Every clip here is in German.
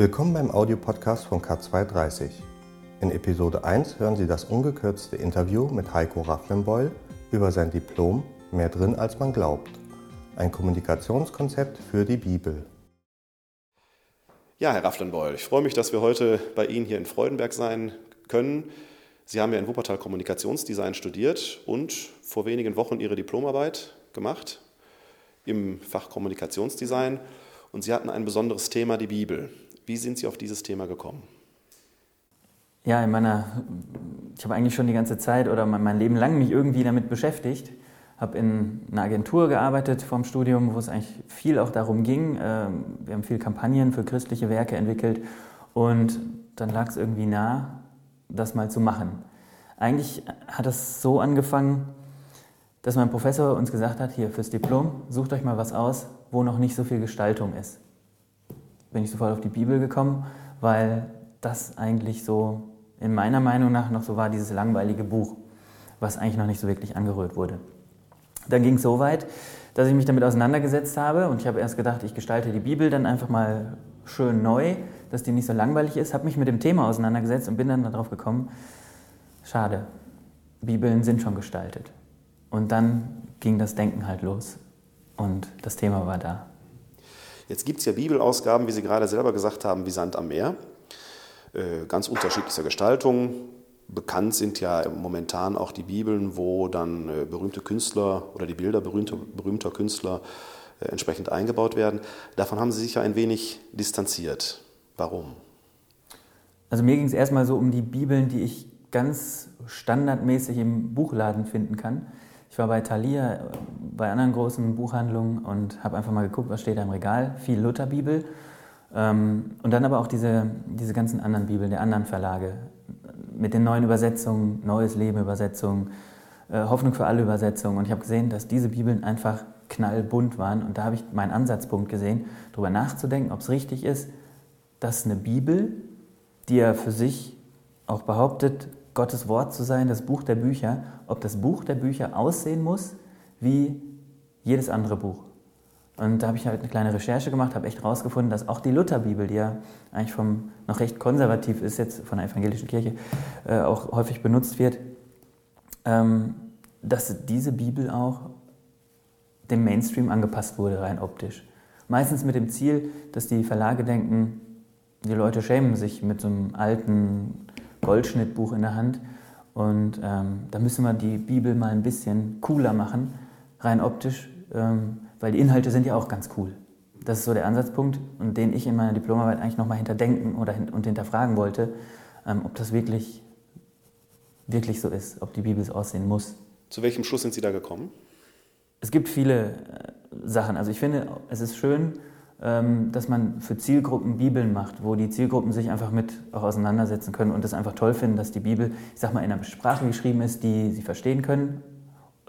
Willkommen beim Audiopodcast von K230. In Episode 1 hören Sie das ungekürzte Interview mit Heiko Rafflenbeul über sein Diplom Mehr drin als man glaubt. Ein Kommunikationskonzept für die Bibel. Ja, Herr Rafflenbeul, ich freue mich, dass wir heute bei Ihnen hier in Freudenberg sein können. Sie haben ja in Wuppertal Kommunikationsdesign studiert und vor wenigen Wochen Ihre Diplomarbeit gemacht im Fach Kommunikationsdesign. Und Sie hatten ein besonderes Thema, die Bibel. Wie sind Sie auf dieses Thema gekommen? Ja, in meiner, ich habe eigentlich schon die ganze Zeit oder mein Leben lang mich irgendwie damit beschäftigt. Habe in einer Agentur gearbeitet vom Studium, wo es eigentlich viel auch darum ging. Ähm, wir haben viele Kampagnen für christliche Werke entwickelt und dann lag es irgendwie nah, das mal zu machen. Eigentlich hat es so angefangen, dass mein Professor uns gesagt hat, hier fürs Diplom, sucht euch mal was aus, wo noch nicht so viel Gestaltung ist bin ich sofort auf die Bibel gekommen, weil das eigentlich so in meiner Meinung nach noch so war, dieses langweilige Buch, was eigentlich noch nicht so wirklich angerührt wurde. Dann ging es so weit, dass ich mich damit auseinandergesetzt habe und ich habe erst gedacht, ich gestalte die Bibel dann einfach mal schön neu, dass die nicht so langweilig ist, habe mich mit dem Thema auseinandergesetzt und bin dann darauf gekommen, schade, Bibeln sind schon gestaltet. Und dann ging das Denken halt los und das Thema war da. Jetzt gibt es ja Bibelausgaben, wie Sie gerade selber gesagt haben, wie Sand am Meer. Äh, ganz unterschiedlicher Gestaltung. Bekannt sind ja momentan auch die Bibeln, wo dann äh, berühmte Künstler oder die Bilder berühmter, berühmter Künstler äh, entsprechend eingebaut werden. Davon haben Sie sich ja ein wenig distanziert. Warum? Also mir ging es erstmal so um die Bibeln, die ich ganz standardmäßig im Buchladen finden kann. Ich war bei Thalia, bei anderen großen Buchhandlungen und habe einfach mal geguckt, was steht da im Regal. Viel Lutherbibel. Ähm, und dann aber auch diese, diese ganzen anderen Bibeln der anderen Verlage mit den neuen Übersetzungen, Neues Leben Übersetzungen, äh, Hoffnung für alle Übersetzungen. Und ich habe gesehen, dass diese Bibeln einfach knallbunt waren. Und da habe ich meinen Ansatzpunkt gesehen, darüber nachzudenken, ob es richtig ist, dass eine Bibel, die er für sich auch behauptet, Gottes Wort zu sein, das Buch der Bücher, ob das Buch der Bücher aussehen muss wie jedes andere Buch. Und da habe ich halt eine kleine Recherche gemacht, habe echt herausgefunden, dass auch die Lutherbibel, die ja eigentlich vom, noch recht konservativ ist, jetzt von der evangelischen Kirche, äh, auch häufig benutzt wird, ähm, dass diese Bibel auch dem Mainstream angepasst wurde, rein optisch. Meistens mit dem Ziel, dass die Verlage denken, die Leute schämen sich mit so einem alten Goldschnittbuch in der Hand. Und ähm, da müssen wir die Bibel mal ein bisschen cooler machen, rein optisch, ähm, weil die Inhalte sind ja auch ganz cool. Das ist so der Ansatzpunkt, und den ich in meiner Diplomarbeit eigentlich nochmal hinterdenken oder hin und hinterfragen wollte, ähm, ob das wirklich, wirklich so ist, ob die Bibel so aussehen muss. Zu welchem Schluss sind Sie da gekommen? Es gibt viele äh, Sachen. Also ich finde, es ist schön, dass man für Zielgruppen Bibeln macht, wo die Zielgruppen sich einfach mit auch auseinandersetzen können und es einfach toll finden, dass die Bibel, ich sag mal, in einer Sprache geschrieben ist, die sie verstehen können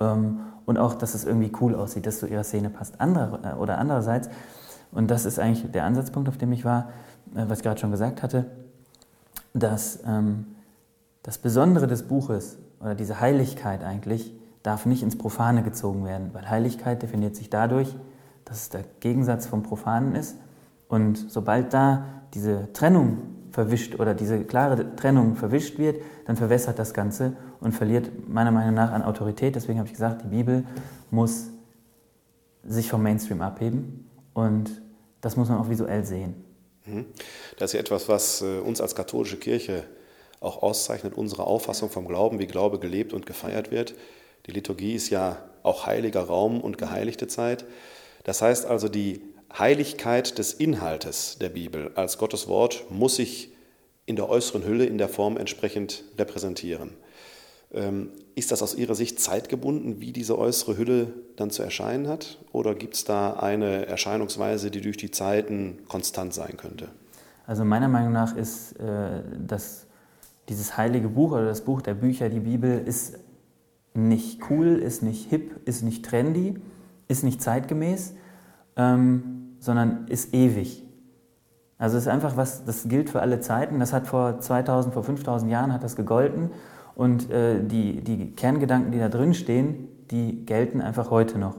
ähm, und auch, dass es irgendwie cool aussieht, dass zu ihrer Szene passt. Andere, äh, oder andererseits, und das ist eigentlich der Ansatzpunkt, auf dem ich war, äh, was ich gerade schon gesagt hatte, dass ähm, das Besondere des Buches oder diese Heiligkeit eigentlich darf nicht ins Profane gezogen werden, weil Heiligkeit definiert sich dadurch, dass es der Gegensatz vom Profanen ist. Und sobald da diese Trennung verwischt oder diese klare Trennung verwischt wird, dann verwässert das Ganze und verliert meiner Meinung nach an Autorität. Deswegen habe ich gesagt, die Bibel muss sich vom Mainstream abheben und das muss man auch visuell sehen. Mhm. Das ist ja etwas, was äh, uns als katholische Kirche auch auszeichnet, unsere Auffassung vom Glauben, wie Glaube gelebt und gefeiert wird. Die Liturgie ist ja auch heiliger Raum und geheiligte Zeit. Das heißt also, die Heiligkeit des Inhaltes der Bibel als Gottes Wort muss sich in der äußeren Hülle, in der Form entsprechend repräsentieren. Ähm, ist das aus Ihrer Sicht zeitgebunden, wie diese äußere Hülle dann zu erscheinen hat? Oder gibt es da eine Erscheinungsweise, die durch die Zeiten konstant sein könnte? Also meiner Meinung nach ist äh, das, dieses heilige Buch oder das Buch der Bücher, die Bibel, ist nicht cool, ist nicht hip, ist nicht trendy, ist nicht zeitgemäß, ähm, sondern ist ewig. Also es ist einfach was, das gilt für alle Zeiten. Das hat vor 2000, vor 5000 Jahren hat das gegolten und äh, die, die Kerngedanken, die da drin stehen, die gelten einfach heute noch.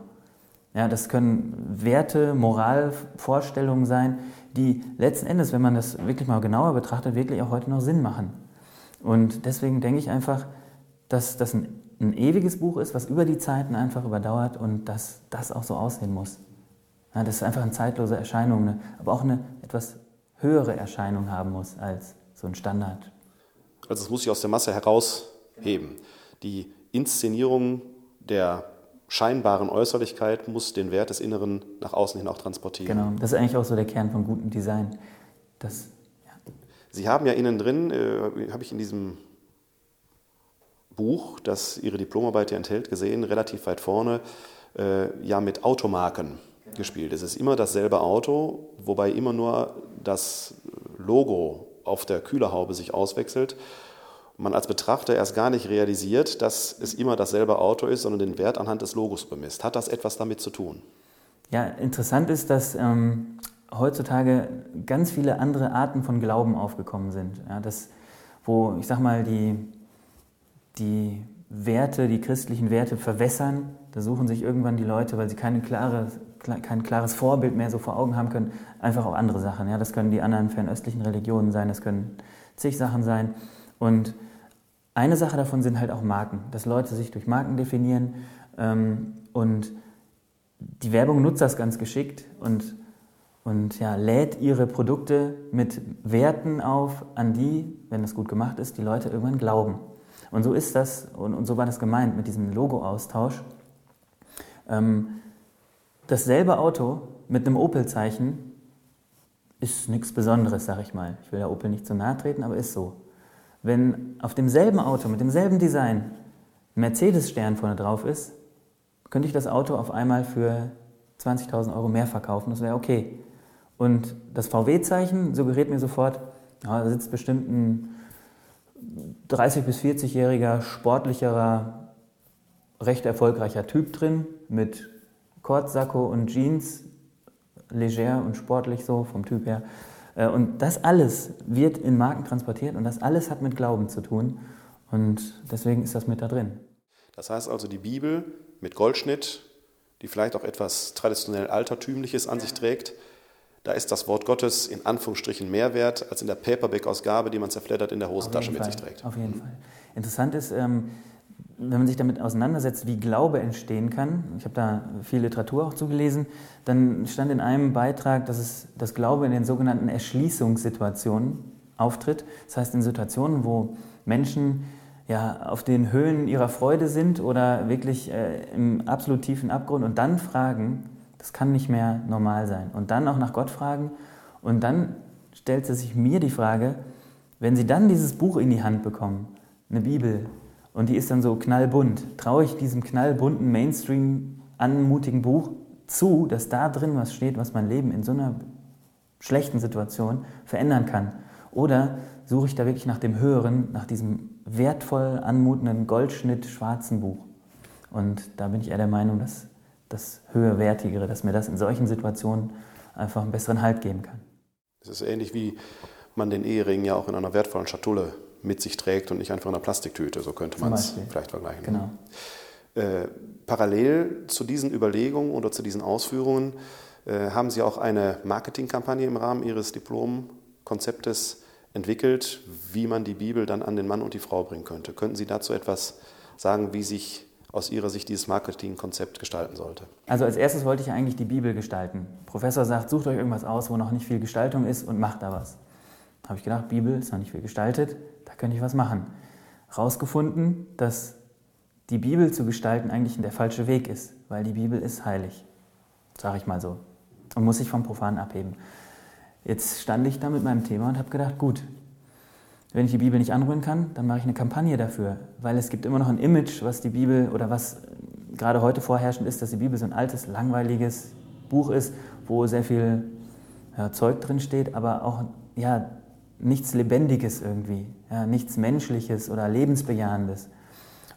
Ja, das können Werte, Moralvorstellungen sein, die letzten Endes, wenn man das wirklich mal genauer betrachtet, wirklich auch heute noch Sinn machen. Und deswegen denke ich einfach, dass das ein, ein ewiges Buch ist, was über die Zeiten einfach überdauert und dass das auch so aussehen muss. Ja, das ist einfach eine zeitlose Erscheinung, ne, aber auch eine etwas höhere Erscheinung haben muss als so ein Standard. Also es muss sich aus der Masse herausheben. Die Inszenierung der scheinbaren Äußerlichkeit muss den Wert des Inneren nach außen hin auch transportieren. Genau, das ist eigentlich auch so der Kern von gutem Design. Das, ja. Sie haben ja innen drin, äh, habe ich in diesem Buch, das Ihre Diplomarbeit ja enthält, gesehen, relativ weit vorne, äh, ja mit Automarken genau. gespielt. Es ist immer dasselbe Auto, wobei immer nur das Logo auf der Kühlerhaube sich auswechselt. Man als Betrachter erst gar nicht realisiert, dass es immer dasselbe Auto ist, sondern den Wert anhand des Logos bemisst. Hat das etwas damit zu tun? Ja, interessant ist, dass ähm, heutzutage ganz viele andere Arten von Glauben aufgekommen sind. Ja, das, wo, ich sag mal, die, die Werte, die christlichen Werte verwässern. Da suchen sich irgendwann die Leute, weil sie keine klare, kein klares Vorbild mehr so vor Augen haben können, einfach auch andere Sachen. Ja, das können die anderen fernöstlichen Religionen sein, das können zig Sachen sein. Und eine Sache davon sind halt auch Marken, dass Leute sich durch Marken definieren ähm, und die Werbung nutzt das ganz geschickt und, und ja, lädt ihre Produkte mit Werten auf, an die, wenn das gut gemacht ist, die Leute irgendwann glauben. Und so ist das, und, und so war das gemeint mit diesem Logo-Austausch. Ähm, dasselbe Auto mit einem Opel-Zeichen ist nichts Besonderes, sag ich mal. Ich will der Opel nicht zu nahe treten, aber ist so. Wenn auf demselben Auto mit demselben Design ein Mercedes-Stern vorne drauf ist, könnte ich das Auto auf einmal für 20.000 Euro mehr verkaufen. Das wäre okay. Und das VW-Zeichen suggeriert mir sofort, ja, da sitzt bestimmt ein 30- bis 40-jähriger, sportlicherer, recht erfolgreicher Typ drin mit Kortsacko und Jeans, leger und sportlich so vom Typ her. Äh, und das alles wird in Marken transportiert und das alles hat mit Glauben zu tun. Und deswegen ist das mit da drin. Das heißt also, die Bibel mit Goldschnitt, die vielleicht auch etwas traditionell Altertümliches an sich trägt, da ist das Wort Gottes in Anführungsstrichen mehr wert als in der Paperback-Ausgabe, die man zerfleddert in der Hosentasche mit Fall, sich trägt. Auf jeden Fall. Interessant ist, ähm, wenn man sich damit auseinandersetzt, wie Glaube entstehen kann, ich habe da viel Literatur auch zugelesen, dann stand in einem Beitrag, dass, es, dass Glaube in den sogenannten Erschließungssituationen auftritt. Das heißt in Situationen, wo Menschen ja, auf den Höhen ihrer Freude sind oder wirklich äh, im absolut tiefen Abgrund und dann fragen, das kann nicht mehr normal sein. Und dann auch nach Gott fragen und dann stellt sich mir die Frage, wenn Sie dann dieses Buch in die Hand bekommen, eine Bibel, und die ist dann so knallbunt. Traue ich diesem knallbunten, Mainstream anmutigen Buch zu, dass da drin was steht, was mein Leben in so einer schlechten Situation verändern kann? Oder suche ich da wirklich nach dem Höheren, nach diesem wertvoll anmutenden Goldschnitt schwarzen Buch? Und da bin ich eher der Meinung, dass das Höherwertigere, dass mir das in solchen Situationen einfach einen besseren Halt geben kann. Es ist ähnlich wie man den Ehering ja auch in einer wertvollen Schatulle mit sich trägt und nicht einfach in einer Plastiktüte. So könnte man es vielleicht vergleichen. Genau. Äh, parallel zu diesen Überlegungen oder zu diesen Ausführungen äh, haben Sie auch eine Marketingkampagne im Rahmen Ihres Diplomkonzeptes entwickelt, wie man die Bibel dann an den Mann und die Frau bringen könnte. Könnten Sie dazu etwas sagen, wie sich aus Ihrer Sicht dieses Marketingkonzept gestalten sollte? Also als erstes wollte ich eigentlich die Bibel gestalten. Professor sagt, sucht euch irgendwas aus, wo noch nicht viel Gestaltung ist und macht da was. Da habe ich gedacht, Bibel ist noch nicht viel gestaltet da könnte ich was machen. Rausgefunden, dass die Bibel zu gestalten eigentlich der falsche Weg ist, weil die Bibel ist heilig, sage ich mal so, und muss sich vom Profan abheben. Jetzt stand ich da mit meinem Thema und habe gedacht, gut, wenn ich die Bibel nicht anrühren kann, dann mache ich eine Kampagne dafür, weil es gibt immer noch ein Image, was die Bibel oder was gerade heute vorherrschend ist, dass die Bibel so ein altes, langweiliges Buch ist, wo sehr viel ja, Zeug drin steht, aber auch ja, nichts Lebendiges irgendwie, ja, nichts Menschliches oder Lebensbejahendes.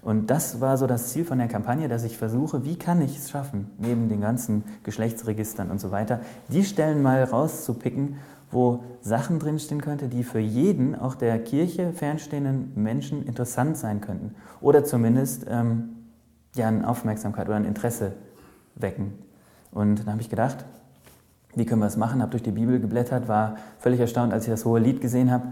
Und das war so das Ziel von der Kampagne, dass ich versuche, wie kann ich es schaffen, neben den ganzen Geschlechtsregistern und so weiter, die Stellen mal rauszupicken, wo Sachen drinstehen könnte, die für jeden, auch der Kirche fernstehenden Menschen interessant sein könnten. Oder zumindest ähm, ja, eine Aufmerksamkeit oder ein Interesse wecken. Und dann habe ich gedacht, wie können wir es machen, habe durch die Bibel geblättert, war völlig erstaunt, als ich das hohe Lied gesehen habe,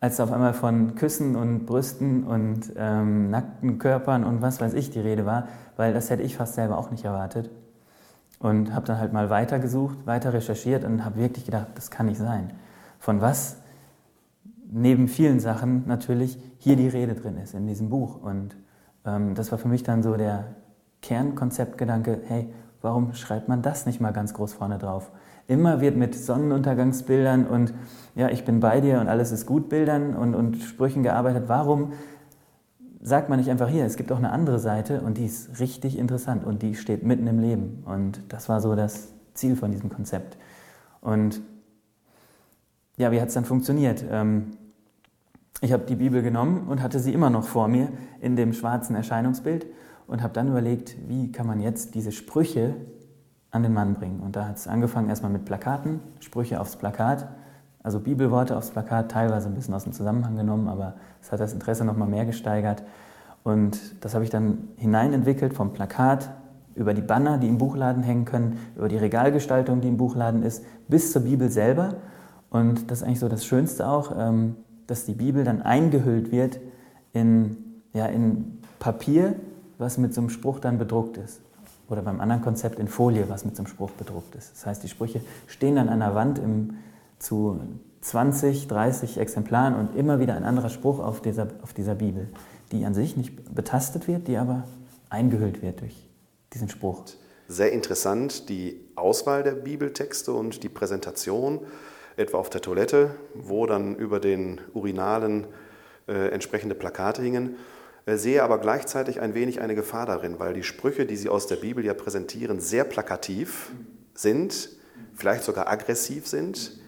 als auf einmal von Küssen und Brüsten und ähm, nackten Körpern und was weiß ich die Rede war, weil das hätte ich fast selber auch nicht erwartet. Und habe dann halt mal weitergesucht, weiter recherchiert und habe wirklich gedacht, das kann nicht sein. Von was neben vielen Sachen natürlich hier die Rede drin ist in diesem Buch. Und ähm, das war für mich dann so der Kernkonzeptgedanke, hey, warum schreibt man das nicht mal ganz groß vorne drauf? Immer wird mit Sonnenuntergangsbildern und ja, ich bin bei dir und alles ist gut Bildern und, und Sprüchen gearbeitet. Warum sagt man nicht einfach hier, es gibt auch eine andere Seite und die ist richtig interessant und die steht mitten im Leben. Und das war so das Ziel von diesem Konzept. Und ja, wie hat es dann funktioniert? Ähm, ich habe die Bibel genommen und hatte sie immer noch vor mir in dem schwarzen Erscheinungsbild und habe dann überlegt, wie kann man jetzt diese Sprüche an den Mann bringen. Und da hat es angefangen erstmal mit Plakaten, Sprüche aufs Plakat, also Bibelworte aufs Plakat, teilweise ein bisschen aus dem Zusammenhang genommen, aber es hat das Interesse nochmal mehr gesteigert. Und das habe ich dann hineinentwickelt vom Plakat über die Banner, die im Buchladen hängen können, über die Regalgestaltung, die im Buchladen ist, bis zur Bibel selber. Und das ist eigentlich so das Schönste auch, ähm, dass die Bibel dann eingehüllt wird in, ja, in Papier, was mit so einem Spruch dann bedruckt ist oder beim anderen Konzept in Folie, was mit so einem Spruch bedruckt ist. Das heißt, die Sprüche stehen dann an der Wand im, zu 20, 30 Exemplaren und immer wieder ein anderer Spruch auf dieser, auf dieser Bibel, die an sich nicht betastet wird, die aber eingehüllt wird durch diesen Spruch. Sehr interessant die Auswahl der Bibeltexte und die Präsentation, etwa auf der Toilette, wo dann über den Urinalen äh, entsprechende Plakate hingen. Äh, sehe aber gleichzeitig ein wenig eine Gefahr darin, weil die Sprüche, die Sie aus der Bibel ja präsentieren, sehr plakativ sind, vielleicht sogar aggressiv sind.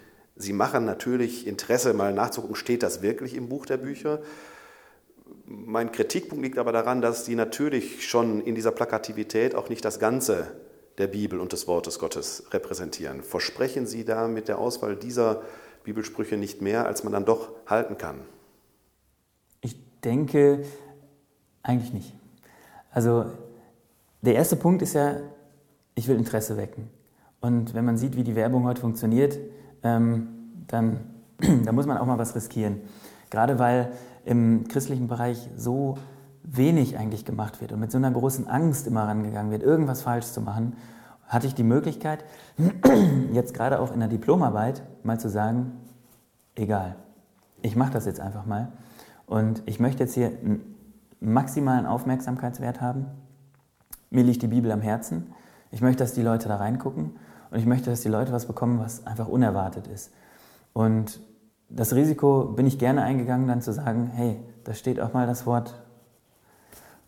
Sie machen natürlich Interesse, mal nachzugucken, steht das wirklich im Buch der Bücher? Mein Kritikpunkt liegt aber daran, dass die natürlich schon in dieser Plakativität auch nicht das Ganze der Bibel und des Wortes Gottes repräsentieren. Versprechen Sie da mit der Auswahl dieser Bibelsprüche nicht mehr, als man dann doch halten kann? Ich denke, eigentlich nicht. Also der erste Punkt ist ja, ich will Interesse wecken. Und wenn man sieht, wie die Werbung heute funktioniert, ähm, dann da muss man auch mal was riskieren. Gerade weil im christlichen Bereich so wenig eigentlich gemacht wird und mit so einer großen Angst immer rangegangen wird, irgendwas falsch zu machen, hatte ich die Möglichkeit, jetzt gerade auch in der Diplomarbeit mal zu sagen, egal, ich mache das jetzt einfach mal und ich möchte jetzt hier maximalen Aufmerksamkeitswert haben. Mir liegt die Bibel am Herzen. Ich möchte, dass die Leute da reingucken und ich möchte, dass die Leute was bekommen, was einfach unerwartet ist. Und das Risiko bin ich gerne eingegangen, dann zu sagen, hey, da steht auch mal das Wort,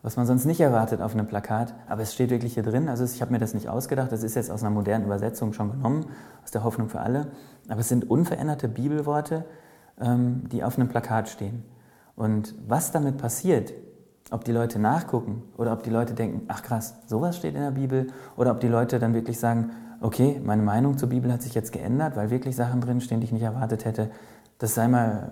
was man sonst nicht erwartet auf einem Plakat, aber es steht wirklich hier drin. Also ich habe mir das nicht ausgedacht, das ist jetzt aus einer modernen Übersetzung schon genommen, aus der Hoffnung für alle. Aber es sind unveränderte Bibelworte, ähm, die auf einem Plakat stehen. Und was damit passiert, ob die Leute nachgucken oder ob die Leute denken, ach krass, sowas steht in der Bibel, oder ob die Leute dann wirklich sagen, okay, meine Meinung zur Bibel hat sich jetzt geändert, weil wirklich Sachen drinstehen, die ich nicht erwartet hätte. Das sei mal,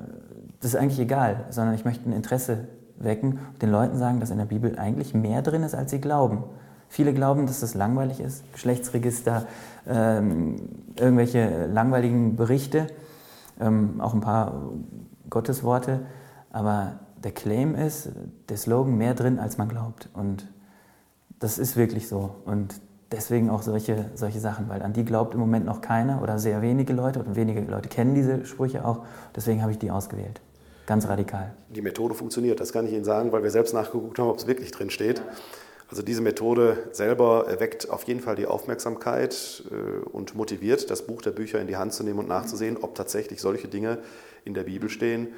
das ist eigentlich egal, sondern ich möchte ein Interesse wecken und den Leuten sagen, dass in der Bibel eigentlich mehr drin ist, als sie glauben. Viele glauben, dass das langweilig ist, Geschlechtsregister, ähm, irgendwelche langweiligen Berichte, ähm, auch ein paar Gottesworte, aber der Claim ist, der Slogan mehr drin, als man glaubt. Und das ist wirklich so. Und deswegen auch solche, solche Sachen, weil an die glaubt im Moment noch keiner oder sehr wenige Leute oder wenige Leute kennen diese Sprüche auch. Deswegen habe ich die ausgewählt. Ganz radikal. Die Methode funktioniert, das kann ich Ihnen sagen, weil wir selbst nachgeguckt haben, ob es wirklich drin steht. Also diese Methode selber erweckt auf jeden Fall die Aufmerksamkeit äh, und motiviert, das Buch der Bücher in die Hand zu nehmen und nachzusehen, ob tatsächlich solche Dinge in der Bibel stehen.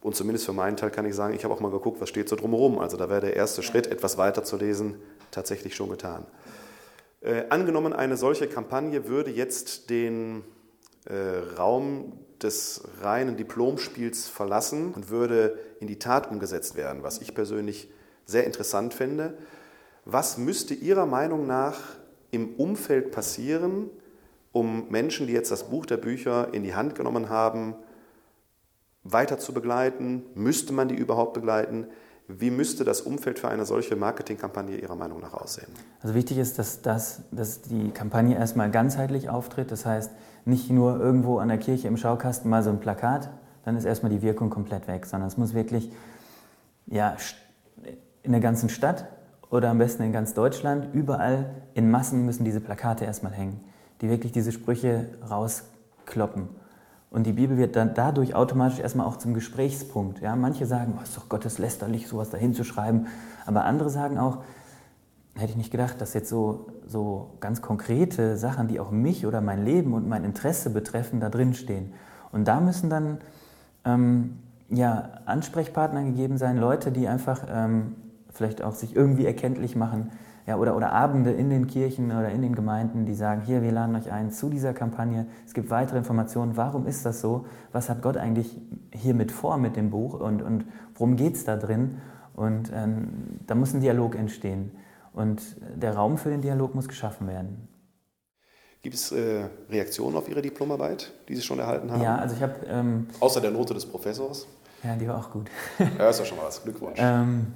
Und zumindest für meinen Teil kann ich sagen, ich habe auch mal geguckt, was steht so drumherum. Also da wäre der erste Schritt, etwas weiter zu lesen, tatsächlich schon getan. Äh, angenommen, eine solche Kampagne würde jetzt den äh, Raum des reinen Diplomspiels verlassen und würde in die Tat umgesetzt werden, was ich persönlich sehr interessant fände. Was müsste Ihrer Meinung nach im Umfeld passieren, um Menschen, die jetzt das Buch der Bücher in die Hand genommen haben, weiter zu begleiten? Müsste man die überhaupt begleiten? Wie müsste das Umfeld für eine solche Marketingkampagne Ihrer Meinung nach aussehen? Also wichtig ist, dass, das, dass die Kampagne erstmal ganzheitlich auftritt. Das heißt, nicht nur irgendwo an der Kirche im Schaukasten mal so ein Plakat, dann ist erstmal die Wirkung komplett weg, sondern es muss wirklich ja, in der ganzen Stadt oder am besten in ganz Deutschland, überall in Massen müssen diese Plakate erstmal hängen, die wirklich diese Sprüche rauskloppen. Und die Bibel wird dann dadurch automatisch erstmal auch zum Gesprächspunkt. Ja, manche sagen, oh, ist doch gotteslästerlich, sowas dahin zu schreiben. Aber andere sagen auch, hätte ich nicht gedacht, dass jetzt so, so ganz konkrete Sachen, die auch mich oder mein Leben und mein Interesse betreffen, da drin stehen. Und da müssen dann ähm, ja, Ansprechpartner gegeben sein, Leute, die einfach ähm, vielleicht auch sich irgendwie erkenntlich machen, ja, oder, oder Abende in den Kirchen oder in den Gemeinden, die sagen, hier, wir laden euch ein zu dieser Kampagne, es gibt weitere Informationen, warum ist das so, was hat Gott eigentlich hiermit vor mit dem Buch und, und worum geht es da drin und ähm, da muss ein Dialog entstehen und der Raum für den Dialog muss geschaffen werden. Gibt es äh, Reaktionen auf Ihre Diplomarbeit, die Sie schon erhalten haben? Ja, also ich habe... Ähm, Außer der Note des Professors? Ja, die war auch gut. ja, ist ja schon mal was. Glückwunsch. Ähm,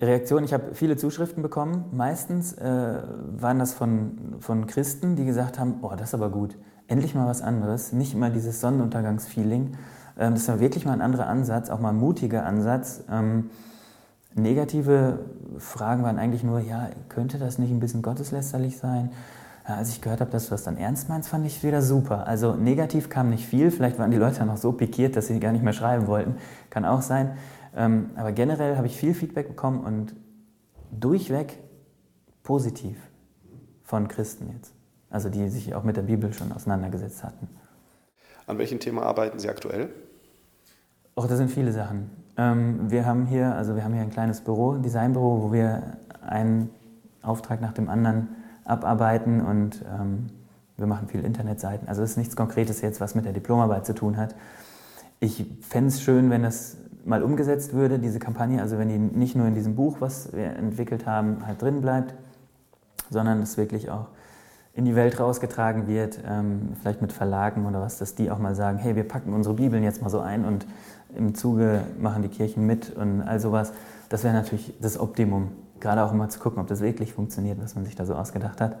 Reaktion, ich habe viele Zuschriften bekommen. Meistens äh, waren das von, von Christen, die gesagt haben, oh, das ist aber gut, endlich mal was anderes, nicht immer dieses Sonnenuntergangsfeeling. Ähm, das war wirklich mal ein anderer Ansatz, auch mal ein mutiger Ansatz. Ähm, negative Fragen waren eigentlich nur, ja, könnte das nicht ein bisschen gotteslästerlich sein? Ja, als ich gehört habe, dass du das dann ernst meinst, fand ich wieder super. Also negativ kam nicht viel, vielleicht waren die Leute noch so pikiert, dass sie gar nicht mehr schreiben wollten, kann auch sein. Ähm, aber generell habe ich viel Feedback bekommen und durchweg positiv von Christen jetzt. Also die sich auch mit der Bibel schon auseinandergesetzt hatten. An welchem Thema arbeiten Sie aktuell? Auch das sind viele Sachen. Ähm, wir haben hier, also wir haben hier ein kleines Büro, ein Designbüro, wo wir einen Auftrag nach dem anderen abarbeiten und ähm, wir machen viel Internetseiten. Also es ist nichts Konkretes jetzt, was mit der Diplomarbeit zu tun hat. Ich fände es schön, wenn das mal umgesetzt würde, diese Kampagne, also wenn die nicht nur in diesem Buch, was wir entwickelt haben, halt drin bleibt, sondern es wirklich auch in die Welt rausgetragen wird, ähm, vielleicht mit Verlagen oder was, dass die auch mal sagen, hey, wir packen unsere Bibeln jetzt mal so ein und im Zuge machen die Kirchen mit und all sowas. Das wäre natürlich das Optimum, gerade auch mal zu gucken, ob das wirklich funktioniert, was man sich da so ausgedacht hat.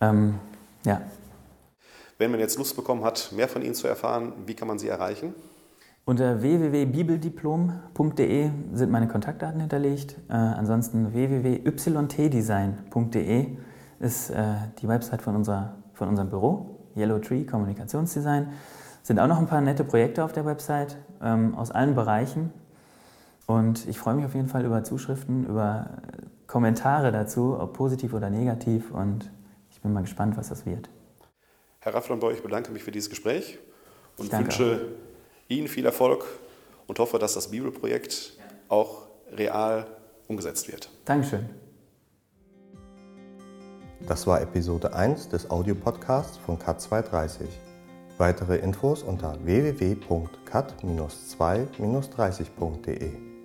Ähm, ja. Wenn man jetzt Lust bekommen hat, mehr von Ihnen zu erfahren, wie kann man Sie erreichen? Unter www.bibeldiplom.de sind meine Kontaktdaten hinterlegt. Äh, ansonsten www.ytdesign.de ist äh, die Website von, unserer, von unserem Büro, Yellow Tree Kommunikationsdesign. Sind auch noch ein paar nette Projekte auf der Website ähm, aus allen Bereichen. Und ich freue mich auf jeden Fall über Zuschriften, über Kommentare dazu, ob positiv oder negativ. Und ich bin mal gespannt, was das wird. Herr Rafflenbau, ich bedanke mich für dieses Gespräch und wünsche auch Ihnen viel Erfolg und hoffe, dass das Bibelprojekt auch real umgesetzt wird. Dankeschön. Das war Episode 1 des Audiopodcasts von CAT230. Weitere Infos unter www.cat-2-30.de.